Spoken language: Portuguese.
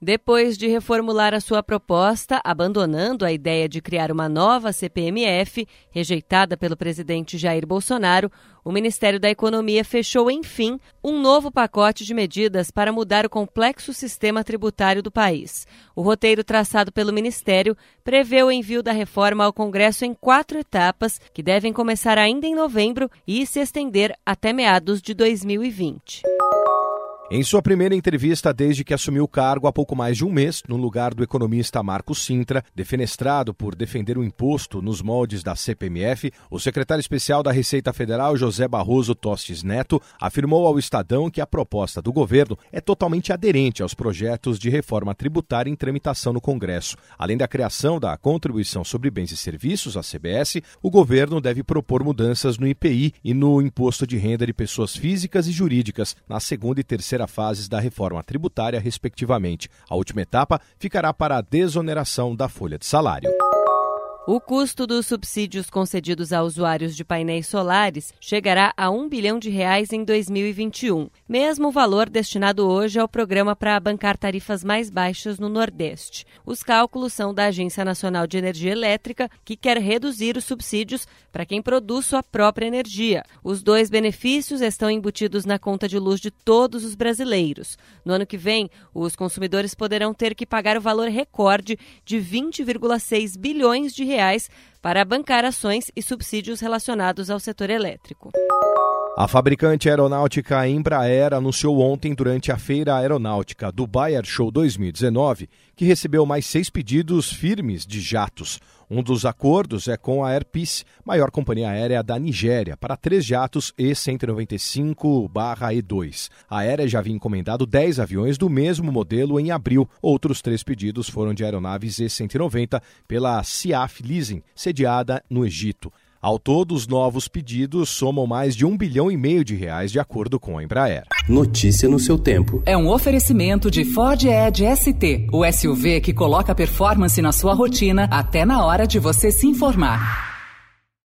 Depois de reformular a sua proposta, abandonando a ideia de criar uma nova CPMF, rejeitada pelo presidente Jair Bolsonaro, o Ministério da Economia fechou, enfim, um novo pacote de medidas para mudar o complexo sistema tributário do país. O roteiro traçado pelo Ministério prevê o envio da reforma ao Congresso em quatro etapas, que devem começar ainda em novembro e se estender até meados de 2020. Em sua primeira entrevista desde que assumiu o cargo há pouco mais de um mês, no lugar do economista Marco Sintra, defenestrado por defender o imposto nos moldes da CPMF, o secretário especial da Receita Federal, José Barroso Tostes Neto, afirmou ao Estadão que a proposta do governo é totalmente aderente aos projetos de reforma tributária em tramitação no Congresso. Além da criação da Contribuição sobre Bens e Serviços, a CBS, o governo deve propor mudanças no IPI e no Imposto de Renda de Pessoas Físicas e Jurídicas na segunda e terceira terceira fases da reforma tributária, respectivamente. A última etapa ficará para a desoneração da folha de salário. O custo dos subsídios concedidos a usuários de painéis solares chegará a 1 bilhão de reais em 2021, mesmo valor destinado hoje ao programa para bancar tarifas mais baixas no Nordeste. Os cálculos são da Agência Nacional de Energia Elétrica, que quer reduzir os subsídios para quem produz sua própria energia. Os dois benefícios estão embutidos na conta de luz de todos os brasileiros. No ano que vem, os consumidores poderão ter que pagar o valor recorde de 20,6 bilhões de reais reais para bancar ações e subsídios relacionados ao setor elétrico. A fabricante aeronáutica Embraer anunciou ontem, durante a Feira Aeronáutica Dubai Air Show 2019, que recebeu mais seis pedidos firmes de jatos. Um dos acordos é com a Air Peace, maior companhia aérea da Nigéria, para três jatos E-195-E2. A aérea já havia encomendado 10 aviões do mesmo modelo em abril. Outros três pedidos foram de aeronaves E-190 pela CIAF Leasing, sediada no Egito. Ao todo, os novos pedidos somam mais de um bilhão e meio de reais, de acordo com a Embraer. Notícia no seu tempo. É um oferecimento de Ford Edge ST, o SUV que coloca performance na sua rotina até na hora de você se informar.